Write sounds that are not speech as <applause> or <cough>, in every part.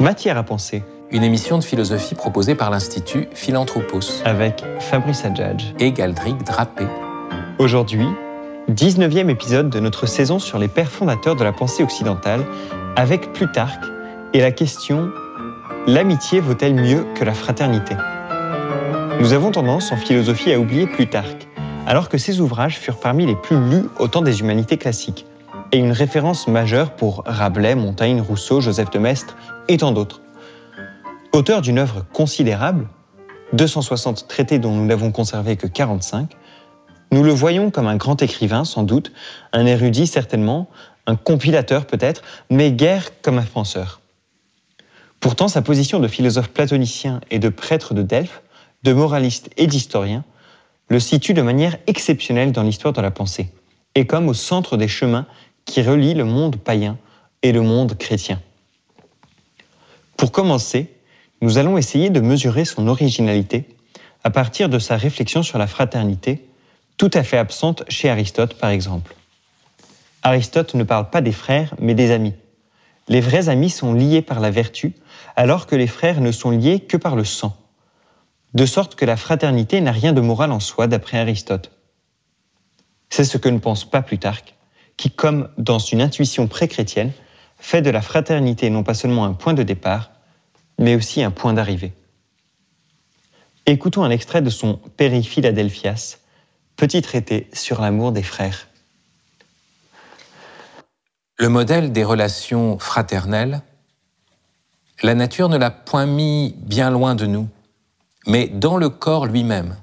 Matière à penser, Une émission de philosophie proposée par l'Institut Philanthropos avec Fabrice Adjadj. et Galdric Drapé. Aujourd'hui, 19e épisode de notre saison sur les pères fondateurs de la pensée occidentale, avec Plutarque et la question L'amitié vaut-elle mieux que la fraternité? Nous avons tendance en philosophie à oublier Plutarque, alors que ses ouvrages furent parmi les plus lus au temps des humanités classiques, et une référence majeure pour Rabelais, Montaigne, Rousseau, Joseph de Maistre et tant d'autres. Auteur d'une œuvre considérable, 260 traités dont nous n'avons conservé que 45, nous le voyons comme un grand écrivain, sans doute, un érudit certainement, un compilateur peut-être, mais guère comme un penseur. Pourtant, sa position de philosophe platonicien et de prêtre de Delphes, de moraliste et d'historien, le situe de manière exceptionnelle dans l'histoire de la pensée, et comme au centre des chemins qui relient le monde païen et le monde chrétien. Pour commencer, nous allons essayer de mesurer son originalité à partir de sa réflexion sur la fraternité, tout à fait absente chez Aristote par exemple. Aristote ne parle pas des frères, mais des amis. Les vrais amis sont liés par la vertu, alors que les frères ne sont liés que par le sang. De sorte que la fraternité n'a rien de moral en soi, d'après Aristote. C'est ce que ne pense pas Plutarque, qui, comme dans une intuition pré-chrétienne, fait de la fraternité non pas seulement un point de départ, mais aussi un point d'arrivée. Écoutons un extrait de son Peri Philadelphias, petit traité sur l'amour des frères. Le modèle des relations fraternelles, la nature ne l'a point mis bien loin de nous, mais dans le corps lui-même.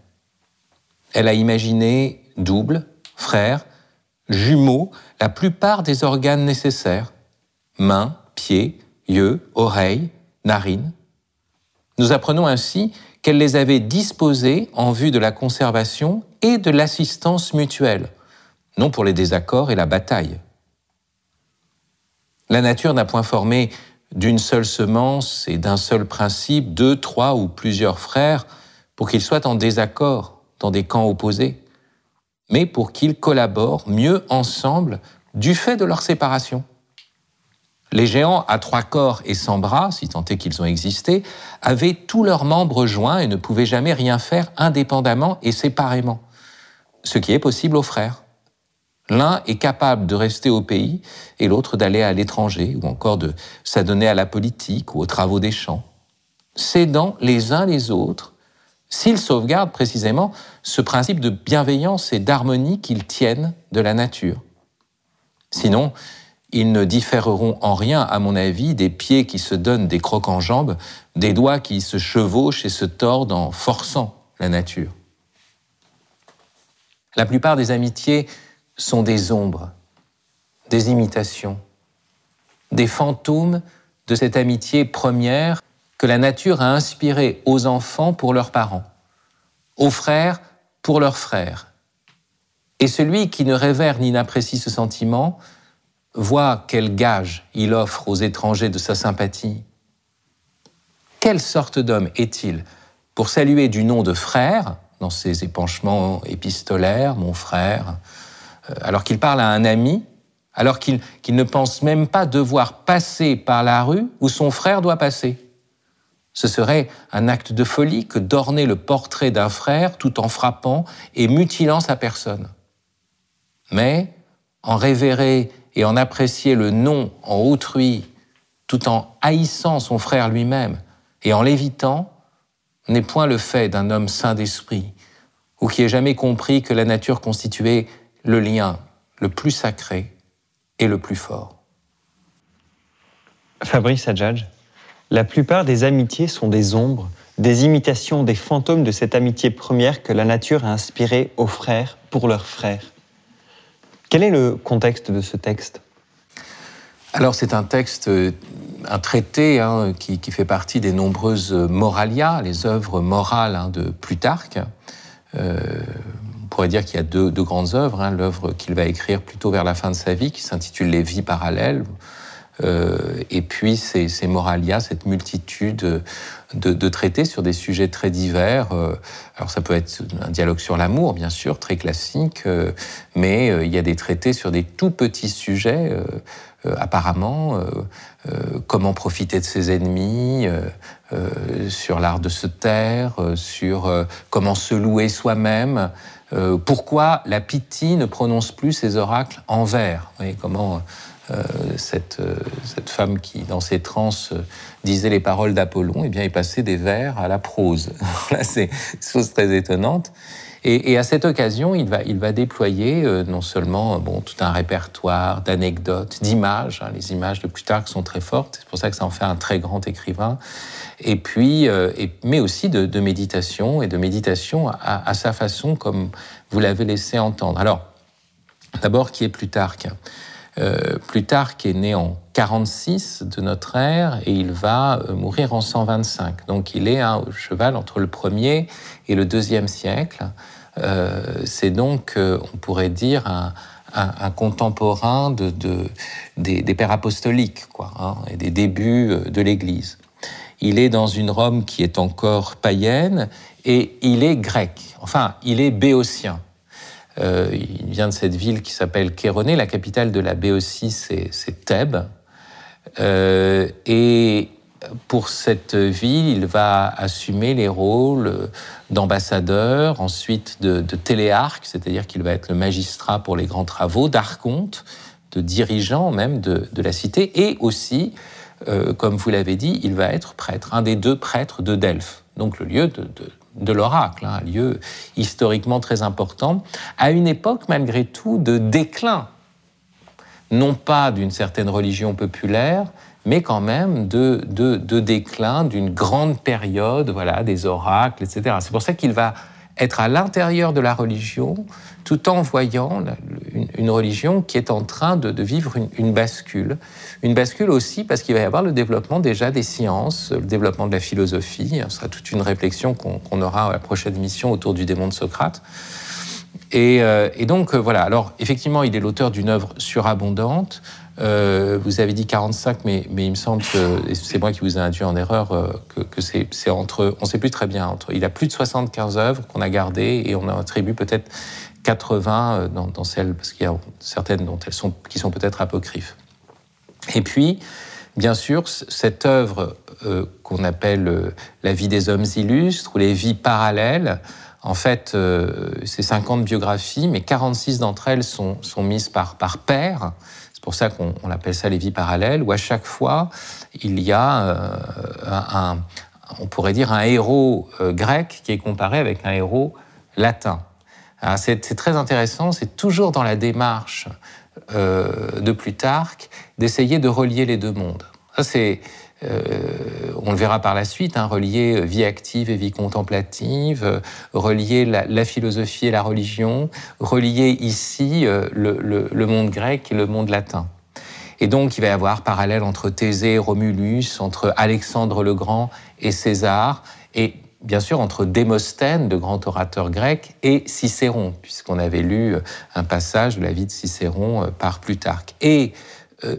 Elle a imaginé double, frère, jumeaux, la plupart des organes nécessaires, mains, pieds, yeux, oreilles, narines. Nous apprenons ainsi qu'elle les avait disposés en vue de la conservation et de l'assistance mutuelle, non pour les désaccords et la bataille. La nature n'a point formé d'une seule semence et d'un seul principe deux, trois ou plusieurs frères pour qu'ils soient en désaccord dans des camps opposés, mais pour qu'ils collaborent mieux ensemble du fait de leur séparation. Les géants à trois corps et sans bras, si tant est qu'ils ont existé, avaient tous leurs membres joints et ne pouvaient jamais rien faire indépendamment et séparément, ce qui est possible aux frères. L'un est capable de rester au pays et l'autre d'aller à l'étranger ou encore de s'adonner à la politique ou aux travaux des champs, s'aidant les uns les autres s'ils sauvegardent précisément ce principe de bienveillance et d'harmonie qu'ils tiennent de la nature. Sinon, ils ne différeront en rien, à mon avis, des pieds qui se donnent des crocs en jambes, des doigts qui se chevauchent et se tordent en forçant la nature. La plupart des amitiés sont des ombres, des imitations, des fantômes de cette amitié première que la nature a inspirée aux enfants pour leurs parents, aux frères pour leurs frères. Et celui qui ne révère ni n'apprécie ce sentiment voit quel gage il offre aux étrangers de sa sympathie. Quelle sorte d'homme est-il pour saluer du nom de frère, dans ses épanchements épistolaires, mon frère, euh, alors qu'il parle à un ami, alors qu'il qu'il ne pense même pas devoir passer par la rue où son frère doit passer? Ce serait un acte de folie que d'orner le portrait d'un frère tout en frappant et mutilant sa personne. Mais en révérer et en apprécier le nom en autrui, tout en haïssant son frère lui-même et en l'évitant, n'est point le fait d'un homme saint d'esprit, ou qui ait jamais compris que la nature constituait le lien le plus sacré et le plus fort. Fabrice Adjadj, la plupart des amitiés sont des ombres, des imitations, des fantômes de cette amitié première que la nature a inspirée aux frères pour leurs frères. Quel est le contexte de ce texte? Alors c'est un texte, euh, un traité hein, qui, fait partie des nombreuses moralia, les œuvres morales hein, de Plutarque. Euh, on pourrait dire qu'il y a deux, grandes œuvres. hein. L'œuvre qu'il va écrire plutôt vers la fin de sa vie, qui s'intitule Les vies parallèles, et puis ces, ces moralia, cette multitude de, traités sur des sujets très divers. Euh, alors ça peut être un dialogue sur l'amour, bien sûr, très classique, euh, mais euh, il y a des traités sur des tout petits sujets, euh, euh, apparemment, euh, euh, comment profiter de ses ennemis, sur l'art de se taire, sur comment se louer soi-même. pourquoi la Pythie ne prononce plus ses oracles en vers comment cette, cette, femme qui, dans ses transes, disait les paroles d'Apollon, eh bien, est passée des vers à la prose. <laughs> Là, c'est une chose très étonnante. Et, à cette occasion, il va, il va déployer euh, non seulement bon, tout un répertoire d'anecdotes, d'images. Hein, les images de Plutarque sont très fortes, c'est pour ça que ça en fait un très grand écrivain. Et puis, euh, mais aussi de, méditation et de méditation à, sa façon, comme vous l'avez laissé entendre. Alors, d'abord, qui est Plutarque? Euh, Plutarque est né en 46 de notre ère et il va mourir en 125. Donc il est un cheval entre le premier et le deuxième siècle. Euh, c'est donc, euh, on pourrait dire, un, contemporain de, des, pères apostoliques quoi, hein, et des débuts euh, de l'Église. Il est dans une Rome qui est encore païenne et il est grec, enfin, il est béotien. Il vient de cette ville qui s'appelle Chéronée, la capitale de la Béotie, c'est Thèbes. et pour cette ville, il va assumer les rôles d'ambassadeur, ensuite de, téléarque, c'est-à-dire qu'il va être le magistrat pour les grands travaux, d'archonte, de dirigeant même de, la cité, et aussi, euh, comme vous l'avez dit, il va être prêtre, un des deux prêtres de Delphes, donc le lieu de, l'oracle, hein, un lieu historiquement très important, à une époque malgré tout de déclin, non pas d'une certaine religion populaire, mais quand même de, de, déclin d'une grande période, voilà, des oracles, etc. C'est pour ça qu'il va être à l'intérieur de la religion, tout en voyant une, religion qui est en train de, vivre une, bascule. Une bascule aussi parce qu'il va y avoir le développement déjà des sciences, le développement de la philosophie. Ce sera toute une réflexion qu'on aura à la prochaine émission autour du démon de Socrate. Et, euh, donc euh, voilà. Alors effectivement, il est l'auteur d'une œuvre surabondante. Euh, vous avez dit 45, mais, il me semble que c'est moi qui vous ai induit en erreur, euh, que, c'est entre, on ne sait plus très bien, entre, il a plus de 75 œuvres qu'on a gardées et on a attribué peut-être 80 euh, dans, celles, parce qu'il y a certaines dont elles sont, qui sont peut-être apocryphes. Et puis, bien sûr, cette œuvre qu'on appelle La vie des hommes illustres ou les vies parallèles, en fait, c'est 50 biographies, mais 46 d'entre elles sont, sont mises par, par pair pour ça qu'on appelle ça les vies parallèles, où à chaque fois, il y a euh, un, on pourrait dire, un héros euh, grec qui est comparé avec un héros latin. C'est très intéressant, c'est toujours dans la démarche euh, de Plutarque d'essayer de relier les deux mondes. C'est on le verra par la suite, hein, relier euh, vie active et vie contemplative, euh, relier la, philosophie et la religion, relier ici le, monde grec et le monde latin. Et donc, il va y avoir parallèle entre Thésée et Romulus, entre Alexandre le Grand et César, et bien sûr entre Démosthène, de grand orateur grec, et Cicéron, puisqu'on avait lu un passage de la vie de Cicéron par Plutarque. Euh,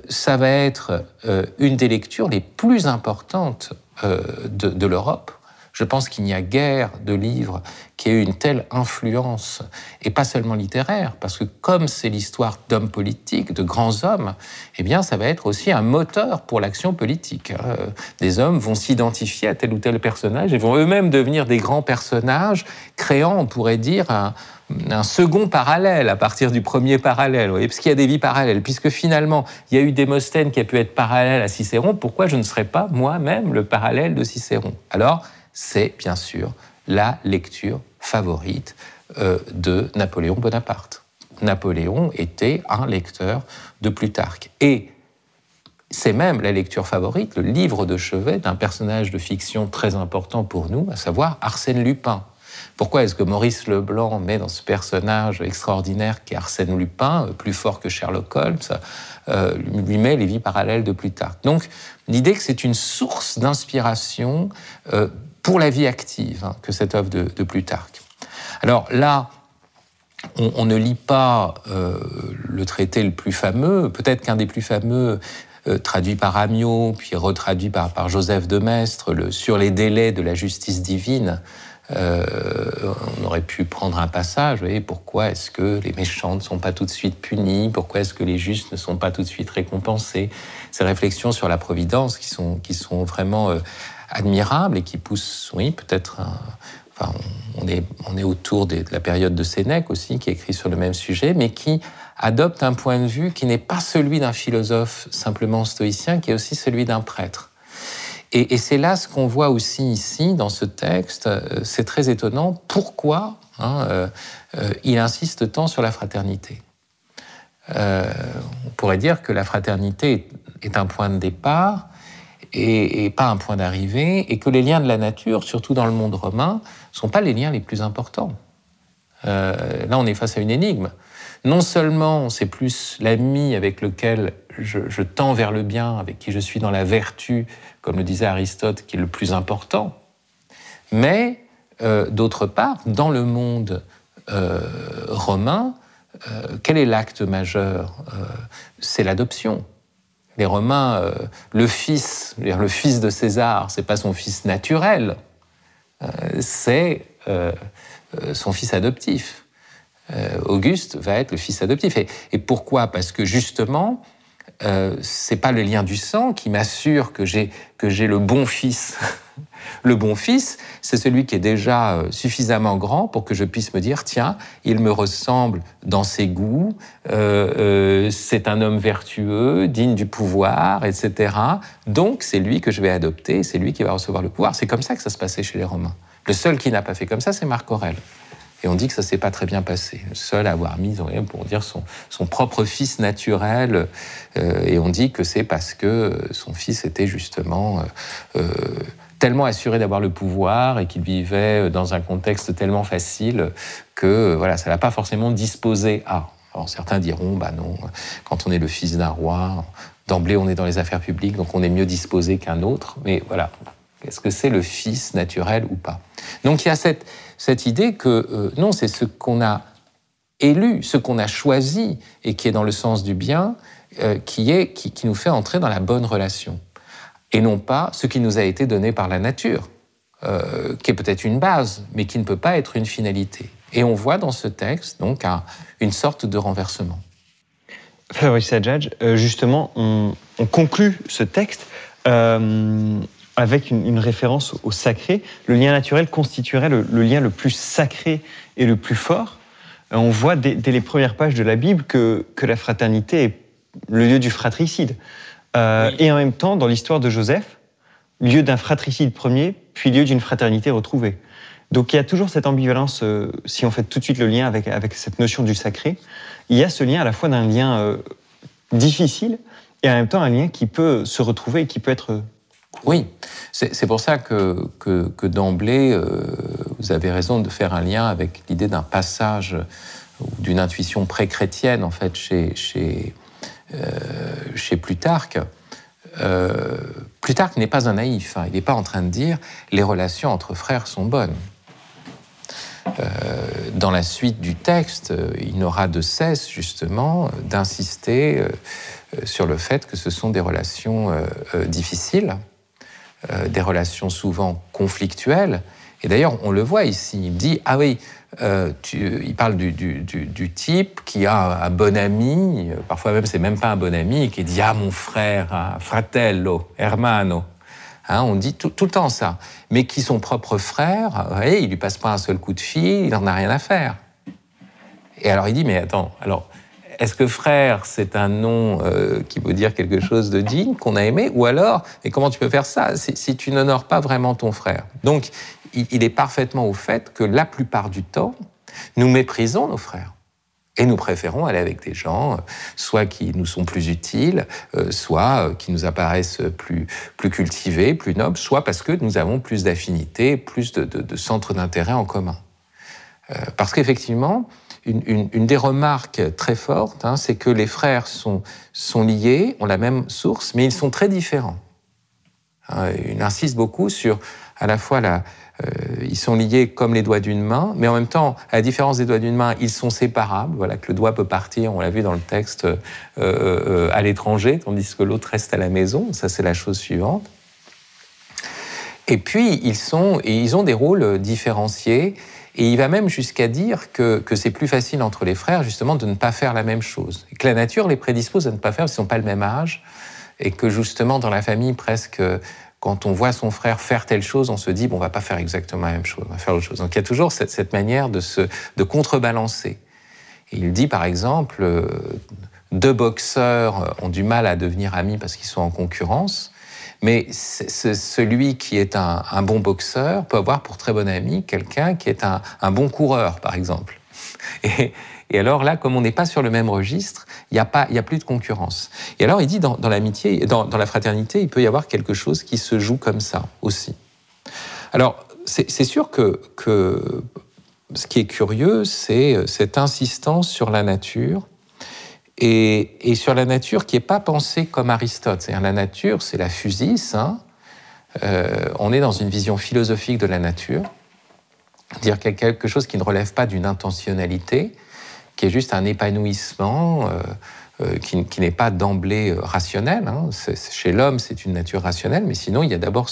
ça va être euh, une des lectures les plus importantes euh, de, l'Europe. Je pense qu'il n'y a guère de livres qui aient eu une telle influence, et pas seulement littéraire, parce que comme c'est l'histoire d'hommes politiques, de grands hommes, eh bien, ça va être aussi un moteur pour l'action politique. Des hommes vont s'identifier à tel ou tel personnage et vont eux-mêmes devenir des grands personnages, créant, on pourrait dire, un, un second parallèle à partir du premier parallèle, voyez, parce qu'il y a des vies parallèles. Puisque finalement, il y a eu Démosthène qui a pu être parallèle à Cicéron, pourquoi je ne serais pas moi-même le parallèle de Cicéron? Alors, c'est bien sûr la lecture favorite euh, de Napoléon Bonaparte. Napoléon était un lecteur de Plutarque. Et c'est même la lecture favorite, le livre de chevet d'un personnage de fiction très important pour nous, à savoir Arsène Lupin. Pourquoi est-ce que Maurice Leblanc met dans ce personnage extraordinaire qui est Arsène Lupin, euh, plus fort que Sherlock Holmes, euh, lui met les vies parallèles de Plutarque Donc l'idée que c'est une source d'inspiration euh, pour la vie active hein, que cette œuvre de, Plutarque. Alors là, on, ne lit pas le traité le plus fameux, peut-être qu'un des plus fameux traduit par Amiot, puis retraduit par, par Joseph de Maistre, le, sur les délais de la justice divine, on aurait pu prendre un passage, vous voyez, pourquoi est-ce que les méchants ne sont pas tout de suite punis, pourquoi est-ce que les justes ne sont pas tout de suite récompensés? Ces réflexions sur la providence qui sont, vraiment admirables et qui poussent, oui, peut-être Enfin, on est, on est autour de la période de Sénèque aussi, qui écrit sur le même sujet, mais qui adopte un point de vue qui n'est pas celui d'un philosophe simplement stoïcien, qui est aussi celui d'un prêtre. Et, c'est là ce qu'on voit aussi ici dans ce texte. Euh, c'est très étonnant. Pourquoi hein, euh, euh, il insiste tant sur la fraternité On pourrait dire que la fraternité est un point de départ et, et pas un point d'arrivée, et que les liens de la nature, surtout dans le monde romain, ne sont pas les liens les plus importants. là, on est face à une énigme non seulement c'est plus l'ami avec lequel je, tends vers le bien, avec qui je suis dans la vertu, comme le disait Aristote, qui est le plus important, mais euh, d'autre part, dans le monde euh, romain, euh, quel est l'acte majeur C'est l'adoption. Les Romains, le fils, le fils de César, c'est pas son fils naturel, c'est son fils adoptif. Euh, Auguste va être le fils adoptif. Et, pourquoi? Parce que justement, euh, c'est pas le lien du sang qui m'assure que j'ai que j'ai le bon fils. <laughs> le bon fils, c'est celui qui est déjà euh, suffisamment grand pour que je puisse me dire tiens, il me ressemble dans ses goûts, euh, c'est un homme vertueux, digne du pouvoir, etc. Donc c'est lui que je vais adopter, c'est lui qui va recevoir le pouvoir. C'est comme ça que ça se passait chez les Romains. Le seul qui n'a pas fait comme ça, c'est Marc Aurèle. Et on dit que ça s'est pas très bien passé. Seul à avoir mis, pour dire, son, son propre fils naturel. Euh, et on dit que c'est parce que son fils était justement euh, euh, tellement assuré d'avoir le pouvoir et qu'il vivait dans un contexte tellement facile que voilà, ça l'a pas forcément disposé à. Alors certains diront, bah non, quand on est le fils d'un roi, d'emblée on est dans les affaires publiques, donc on est mieux disposé qu'un autre. Mais voilà, est-ce que c'est le fils naturel ou pas? Donc il y a cette, cette idée que euh, non, c'est ce qu'on a élu, ce qu'on a choisi et qui est dans le sens du bien, euh, qui, est, qui, nous fait entrer dans la bonne relation. Et non pas ce qui nous a été donné par la nature, euh, qui est peut-être une base, mais qui ne peut pas être une finalité. Et on voit dans ce texte donc une sorte de renversement. Fabrice Adjadj, justement, on, conclut ce texte avec une, référence au sacré. Le lien naturel constituerait le, lien le plus sacré et le plus fort. Euh, on voit dès, les premières pages de la Bible que, que, la fraternité est le lieu du fratricide. Euh, et en même temps, dans l'histoire de Joseph, lieu d'un fratricide premier, puis lieu d'une fraternité retrouvée. Donc il y a toujours cette ambivalence, euh, si on fait tout de suite le lien avec, avec cette notion du sacré, il y a ce lien à la fois d'un lien difficile et en même temps un lien qui peut se retrouver et qui peut être oui, c'est pour ça que, que, d'emblée, euh, vous avez raison de faire un lien avec l'idée d'un passage ou d'une intuition pré-chrétienne, en fait, chez, chez, euh, chez Plutarque. Euh, Plutarque n'est pas un naïf, hein. il n'est pas en train de dire les relations entre frères sont bonnes. dans la suite du texte, il n'aura de cesse justement d'insister sur le fait que ce sont des relations difficiles, euh, des relations souvent conflictuelles. Et d'ailleurs, on le voit ici, il dit, ah oui, euh, il parle du, type qui a un bon ami, parfois même c'est même pas un bon ami, qui dit, ah mon frère, hein, fratello, hermano. Hein, on dit tout, le temps ça. Mais qui son propre frère, vous voyez, il lui passe pas un seul coup de fil, il n'en a rien à faire. Et alors il dit, mais attends, alors est-ce que frère, c'est un nom euh, qui veut dire quelque chose de digne, qu'on a aimé Ou alors, et comment tu peux faire ça si, tu n'honores pas vraiment ton frère? Donc, il, est parfaitement au fait que la plupart du temps, nous méprisons nos frères. Et nous préférons aller avec des gens, euh, soit qui nous sont plus utiles, euh, soit qui nous apparaissent plus, plus cultivés, plus nobles, soit parce que nous avons plus d'affinités, plus de, centres d'intérêt en commun. parce qu'effectivement, une, des remarques très fortes, hein, c'est que les frères sont, liés, ont la même source, mais ils sont très différents. Hein, il insiste beaucoup sur à la fois euh, ils sont liés comme les doigts d'une main, mais en même temps, à la différence des doigts d'une main, ils sont séparables. Voilà que le doigt peut partir, on l'a vu dans le texte, euh, euh, à l'étranger, tandis que l'autre reste à la maison. Ça, c'est la chose suivante. Et puis, ils, sont, ils ont des rôles différenciés. Et il va même jusqu'à dire que, c'est plus facile entre les frères, justement, de ne pas faire la même chose. Et que la nature les prédispose à ne pas faire parce qu'ils n'ont pas le même âge. Et que, justement, dans la famille, presque, quand on voit son frère faire telle chose, on se dit, bon, on va pas faire exactement la même chose, on va faire autre chose. Donc, il y a toujours cette, manière de, contrebalancer. Il dit, par exemple, euh, deux boxeurs ont du mal à devenir amis parce qu'ils sont en concurrence. Mais celui qui est un, bon boxeur peut avoir pour très bon ami quelqu'un qui est un, bon coureur, par exemple. <laughs> Et, alors là, comme on n'est pas sur le même registre, il n'y a, a plus de concurrence. Et alors il dit, dans, l'amitié, dans, la fraternité, il peut y avoir quelque chose qui se joue comme ça aussi. Alors, c'est sûr que, que ce qui est curieux, c'est cette insistance sur la nature et, sur la nature qui n'est pas pensée comme Aristote. C'est-à-dire la nature, c'est la physis. Hein. Euh, on est dans une vision philosophique de la nature, dire qu'il y a quelque chose qui ne relève pas d'une intentionnalité, qui est juste un épanouissement euh, euh, qui, n'est pas d'emblée rationnel. Hein. Chez l'homme, c'est une nature rationnelle, mais sinon, il y a d'abord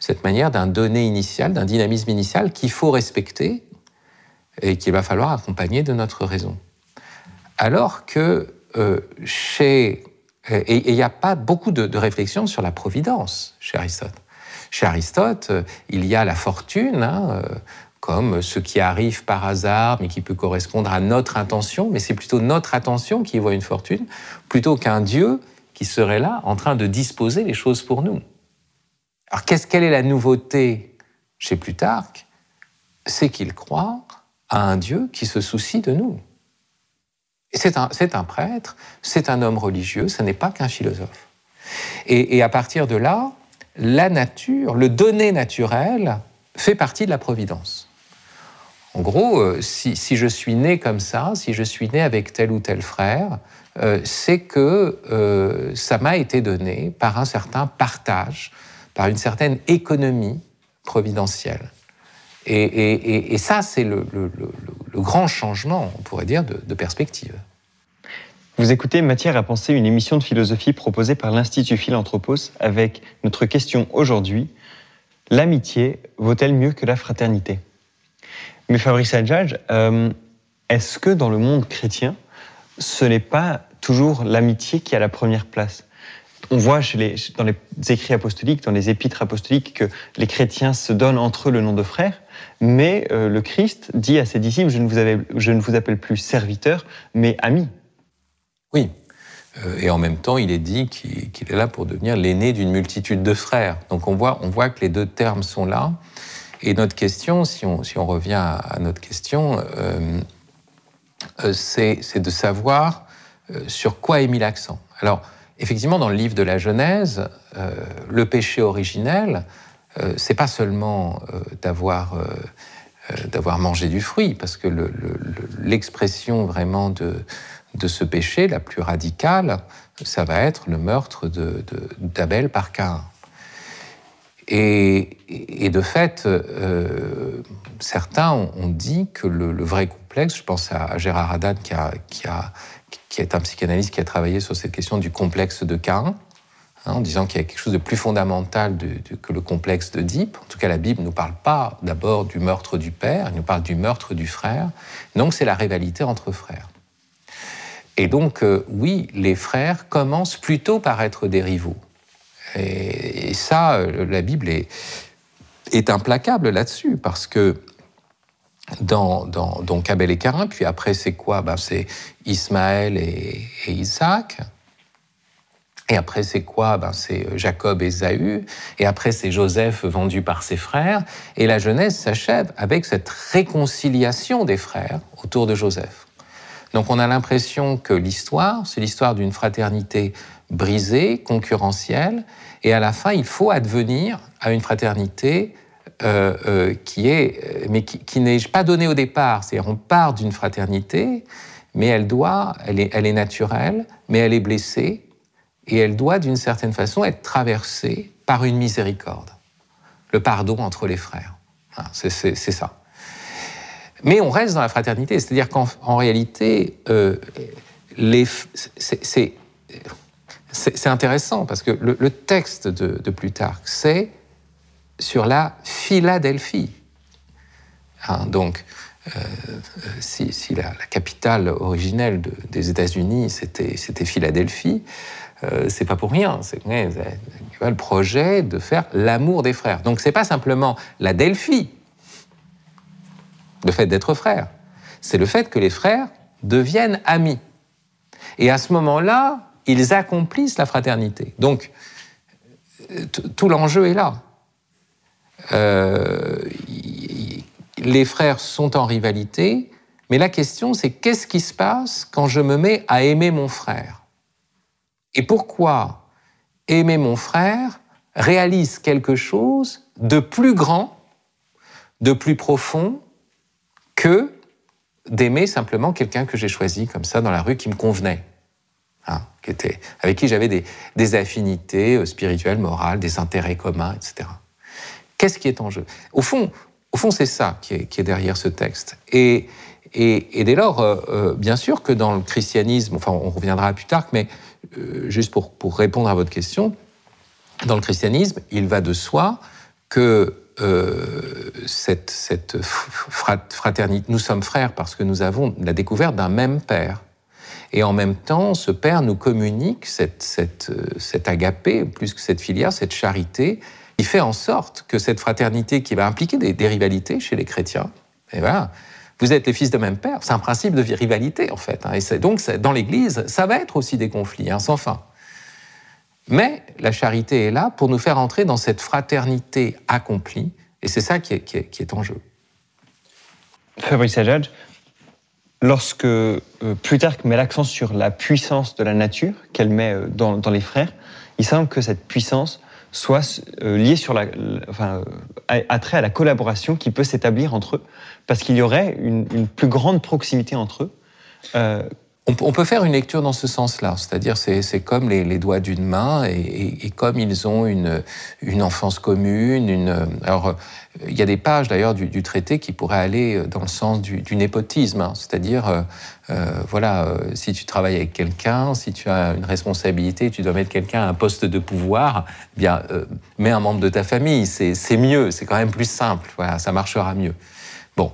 cette manière d'un donné initial, d'un dynamisme initial qu'il faut respecter et qu'il va falloir accompagner de notre raison. Alors que euh, chez... Et il n'y a pas beaucoup de, réflexion sur la providence chez Aristote. Chez Aristote, euh, il y a la fortune, hein, euh, comme ce qui arrive par hasard, mais qui peut correspondre à notre intention, mais c'est plutôt notre attention qui voit une fortune, plutôt qu'un Dieu qui serait là en train de disposer les choses pour nous. Alors qu'est-ce quelle est la nouveauté chez Plutarque? C'est qu'il croit à un Dieu qui se soucie de nous. C'est un, prêtre, c'est un homme religieux, ce n'est pas qu'un philosophe. Et, à partir de là, la nature, le donné naturel, fait partie de la providence. En gros, euh, si, si, je suis né comme ça, si je suis né avec tel ou tel frère, euh, c'est que euh, ça m'a été donné par un certain partage, par une certaine économie providentielle. Et, ça, c'est le, grand changement, on pourrait dire, de, perspective. Vous écoutez Matière à penser, une émission de philosophie proposée par l'Institut Philanthropos avec notre question aujourd'hui. L'amitié vaut-elle mieux que la fraternité? Mais Fabrice Adjadj, euh, est-ce que dans le monde chrétien, ce n'est pas toujours l'amitié qui a la première place? On voit dans les écrits apostoliques, dans les épîtres apostoliques, que les chrétiens se donnent entre eux le nom de frère, mais euh, le Christ dit à ses disciples, je ne vous, je ne vous appelle plus serviteur, mais ami. Oui, euh, et en même temps, il est dit qu'il est là pour devenir l'aîné d'une multitude de frères. Donc on voit, on voit que les deux termes sont là. Et notre question, si on, si on revient à, notre question, euh, c'est de savoir sur quoi est mis l'accent. Alors, effectivement, dans le livre de la Genèse, euh, le péché originel, euh, c'est pas seulement euh, d'avoir d'avoir mangé du fruit, parce que l'expression vraiment de, de ce péché, la plus radicale, ça va être le meurtre d'Abel par Cain. Et, de fait, certains ont, dit que le, vrai complexe, je pense à, Gérard Haddad qui est un psychanalyste qui a travaillé sur cette question du complexe de Cain, hein, en disant qu'il y a quelque chose de plus fondamental que le complexe d'Oedipe. En tout cas, la Bible ne nous parle pas d'abord du meurtre du père, elle nous parle du meurtre du frère. Donc, c'est la rivalité entre frères. Et donc, euh, oui, les frères commencent plutôt par être des rivaux. Et, ça, euh, la Bible est, implacable là-dessus, parce que dans, donc Abel et Carin, puis après c'est quoi? Ben, C'est Ismaël et, Isaac. Et après c'est quoi? Ben, C'est Jacob et Ésaü. Et après c'est Joseph vendu par ses frères. Et la Genèse s'achève avec cette réconciliation des frères autour de Joseph. Donc on a l'impression que l'histoire, c'est l'histoire d'une fraternité brisée, concurrentielle, et à la fin il faut advenir à une fraternité euh, euh, qui est, mais qui, n'est pas donnée au départ. C'est-à-dire, on part d'une fraternité, mais elle doit, elle est, elle est naturelle, mais elle est blessée, et elle doit, d'une certaine façon, être traversée par une miséricorde, le pardon entre les frères. c'est ça. Mais on reste dans la fraternité, c'est-à-dire qu'en réalité, euh, c'est intéressant parce que le, texte de, de Plutarque, c'est sur la Philadelphie. Hein, donc, euh, si, la, capitale originelle des États-Unis c'était Philadelphie, euh, c'est pas pour rien. C'est le projet de faire l'amour des frères. Donc, c'est pas simplement la Delphi, le fait d'être frère. C'est le fait que les frères deviennent amis. Et à ce moment-là, ils accomplissent la fraternité. Donc, tout l'enjeu est là. Euh, les frères sont en rivalité, mais la question c'est qu'est-ce qui se passe quand je me mets à aimer mon frère? Et pourquoi aimer mon frère réalise quelque chose de plus grand, de plus profond que d'aimer simplement quelqu'un que j'ai choisi comme ça dans la rue qui me convenait, hein, qui était, avec qui j'avais des, affinités euh, spirituelles, morales, des intérêts communs, etc. Qu'est-ce qui est en jeu? Au fond, au fond, c'est ça qui est, derrière ce texte. Et, dès lors, euh, euh, bien sûr que dans le christianisme, enfin, on reviendra plus tard, mais juste pour, répondre à votre question, dans le christianisme, il va de soi que euh, cette, fraternité, nous sommes frères parce que nous avons la découverte d'un même Père. Et en même temps, ce Père nous communique cette, cette agapée, plus que cette filière, cette charité, qui fait en sorte que cette fraternité qui va impliquer des, rivalités chez les chrétiens, et voilà, vous êtes les fils de même Père, c'est un principe de rivalité en fait. Hein, et donc, dans l'Église, ça va être aussi des conflits, hein, sans fin. Mais la charité est là pour nous faire entrer dans cette fraternité accomplie, et c'est ça qui est, en jeu. Fabrice Adjadj, lorsque euh, Plutarque met l'accent sur la puissance de la nature qu'elle met euh, dans, les frères, il semble que cette puissance soit euh, liée à la collaboration qui peut s'établir entre eux, parce qu'il y aurait une, plus grande proximité entre eux on, peut faire une lecture dans ce sens-là, c'est-à-dire c'est comme les, doigts d'une main et, comme ils ont une, enfance commune. Une, alors il y a des pages d'ailleurs du, traité qui pourraient aller dans le sens du, népotisme, hein. c'est-à-dire euh, euh, voilà, euh, si tu travailles avec quelqu'un, si tu as une responsabilité, tu dois mettre quelqu'un à un poste de pouvoir, bien mets un membre de ta famille, c'est mieux, c'est quand même plus simple, voilà, ça marchera mieux. Bon,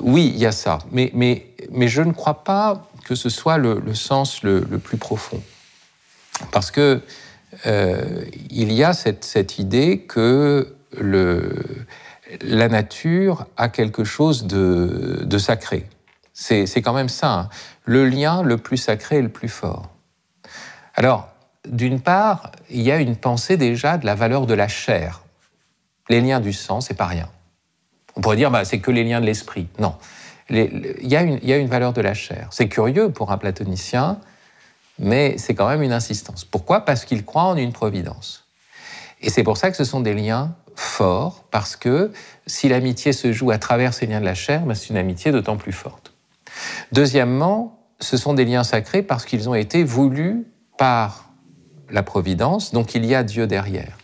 oui, il y a ça, mais, mais, mais je ne crois pas que ce soit le, sens le, plus profond. Parce que euh, il y a cette, idée que la nature a quelque chose de, sacré. C'est quand même ça, hein. le lien le plus sacré et le plus fort. Alors, d'une part, il y a une pensée déjà de la valeur de la chair. Les liens du sang, c'est pas rien. On pourrait dire, bah, c'est que les liens de l'esprit. Non il y, a une, valeur de la chair. C'est curieux pour un platonicien, mais c'est quand même une insistance. Pourquoi? Parce qu'il croit en une providence. Et c'est pour ça que ce sont des liens forts, parce que si l'amitié se joue à travers ces liens de la chair, ben, c'est une amitié d'autant plus forte. Deuxièmement, ce sont des liens sacrés parce qu'ils ont été voulus par la providence, donc il y a Dieu derrière.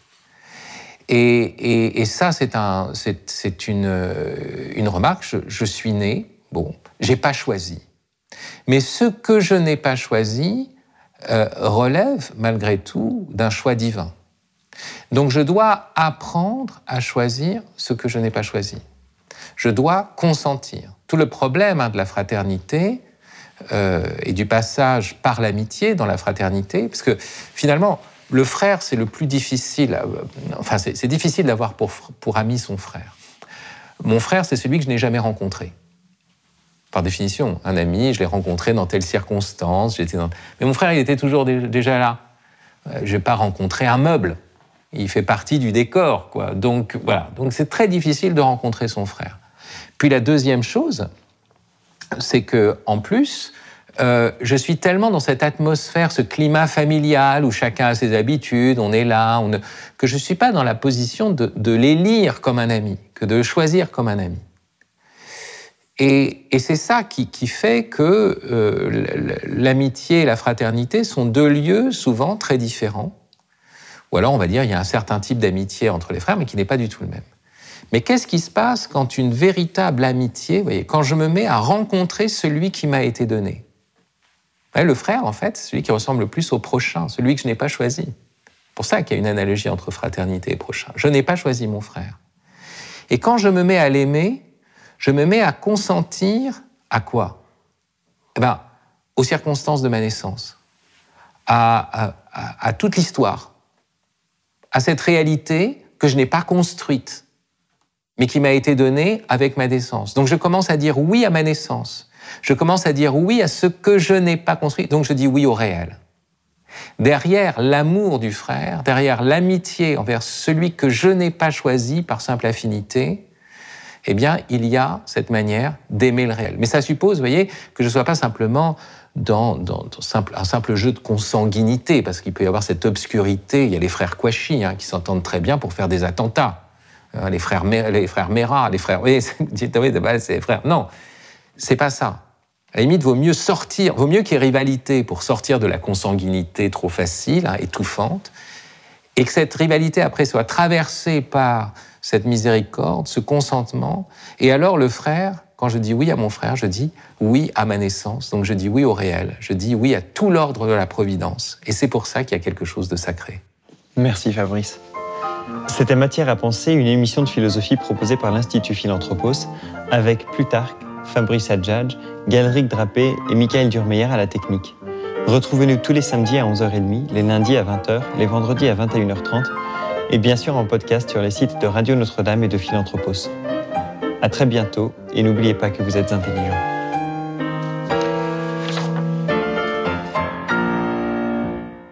Et, ça, c'est une, une remarque. Je, suis né, bon, j'ai pas choisi. Mais ce que je n'ai pas choisi euh, relève malgré tout d'un choix divin. Donc je dois apprendre à choisir ce que je n'ai pas choisi. Je dois consentir. Tout le problème hein, de la fraternité euh, et du passage par l'amitié dans la fraternité, parce que finalement, le frère, c'est le plus difficile. Euh, enfin, c'est difficile d'avoir pour, pour ami son frère. Mon frère, c'est celui que je n'ai jamais rencontré. Par définition, un ami, je l'ai rencontré dans telle circonstance. Dans... Mais mon frère, il était toujours déjà là. Euh, je n'ai pas rencontré un meuble. Il fait partie du décor, quoi. Donc voilà. Donc c'est très difficile de rencontrer son frère. Puis la deuxième chose, c'est que en plus, euh, je suis tellement dans cette atmosphère, ce climat familial où chacun a ses habitudes, on est là, que je ne suis pas dans la position de, les lire comme un ami, que de choisir comme un ami. Et, c'est ça qui, fait que euh, l'amitié et la fraternité sont deux lieux souvent très différents. Ou alors on va dire il y a un certain type d'amitié entre les frères, mais qui n'est pas du tout le même. Mais qu'est-ce qui se passe quand une véritable amitié, quand je me mets à rencontrer celui qui m'a été donné? Le frère, en fait, celui qui ressemble le plus au prochain, celui que je n'ai pas choisi. pour ça qu'il y a une analogie entre fraternité et prochain. Je n'ai pas choisi mon frère. Et quand je me mets à l'aimer, je me mets à consentir à quoi? Eh ben, Aux circonstances de ma naissance, à toute l'histoire, à cette réalité que je n'ai pas construite, mais qui m'a été donnée avec ma naissance. Donc je commence à dire oui à ma naissance. Je commence à dire oui à ce que je n'ai pas construit. Donc je dis oui au réel. Derrière l'amour du frère, derrière l'amitié envers celui que je n'ai pas choisi par simple affinité, eh bien, il y a cette manière d'aimer le réel. Mais ça suppose, vous voyez, que je ne sois pas simplement dans, un simple jeu de consanguinité, parce qu'il peut y avoir cette obscurité. Il y a les frères Kouachi hein, qui s'entendent très bien pour faire des attentats. Hein, les frères, Mera, les frères. <laughs> Oui, c'est les frères. Non, c'est pas ça. À la limite, vaut mieux sortir, vaut mieux qu'il y ait rivalité pour sortir de la consanguinité trop facile, hein, étouffante, et que cette rivalité après soit traversée par cette miséricorde, ce consentement, et alors le frère, quand je dis oui à mon frère, je dis oui à ma naissance, donc je dis oui au réel, je dis oui à tout l'ordre de la providence, et c'est pour ça qu'il y a quelque chose de sacré. Merci Fabrice. C'était Matière à penser, une émission de philosophie proposée par l'Institut Philanthropos, avec Plutarque, Fabrice Adjadj, Galeric Drapé et Michael Durmeyer à la technique. Retrouvez-nous tous les samedis à 11h30, les lundis à 20h, les vendredis à 21h30 et bien sûr en podcast sur les sites de Radio Notre-Dame et de Philanthropos. À très bientôt et n'oubliez pas que vous êtes intelligent.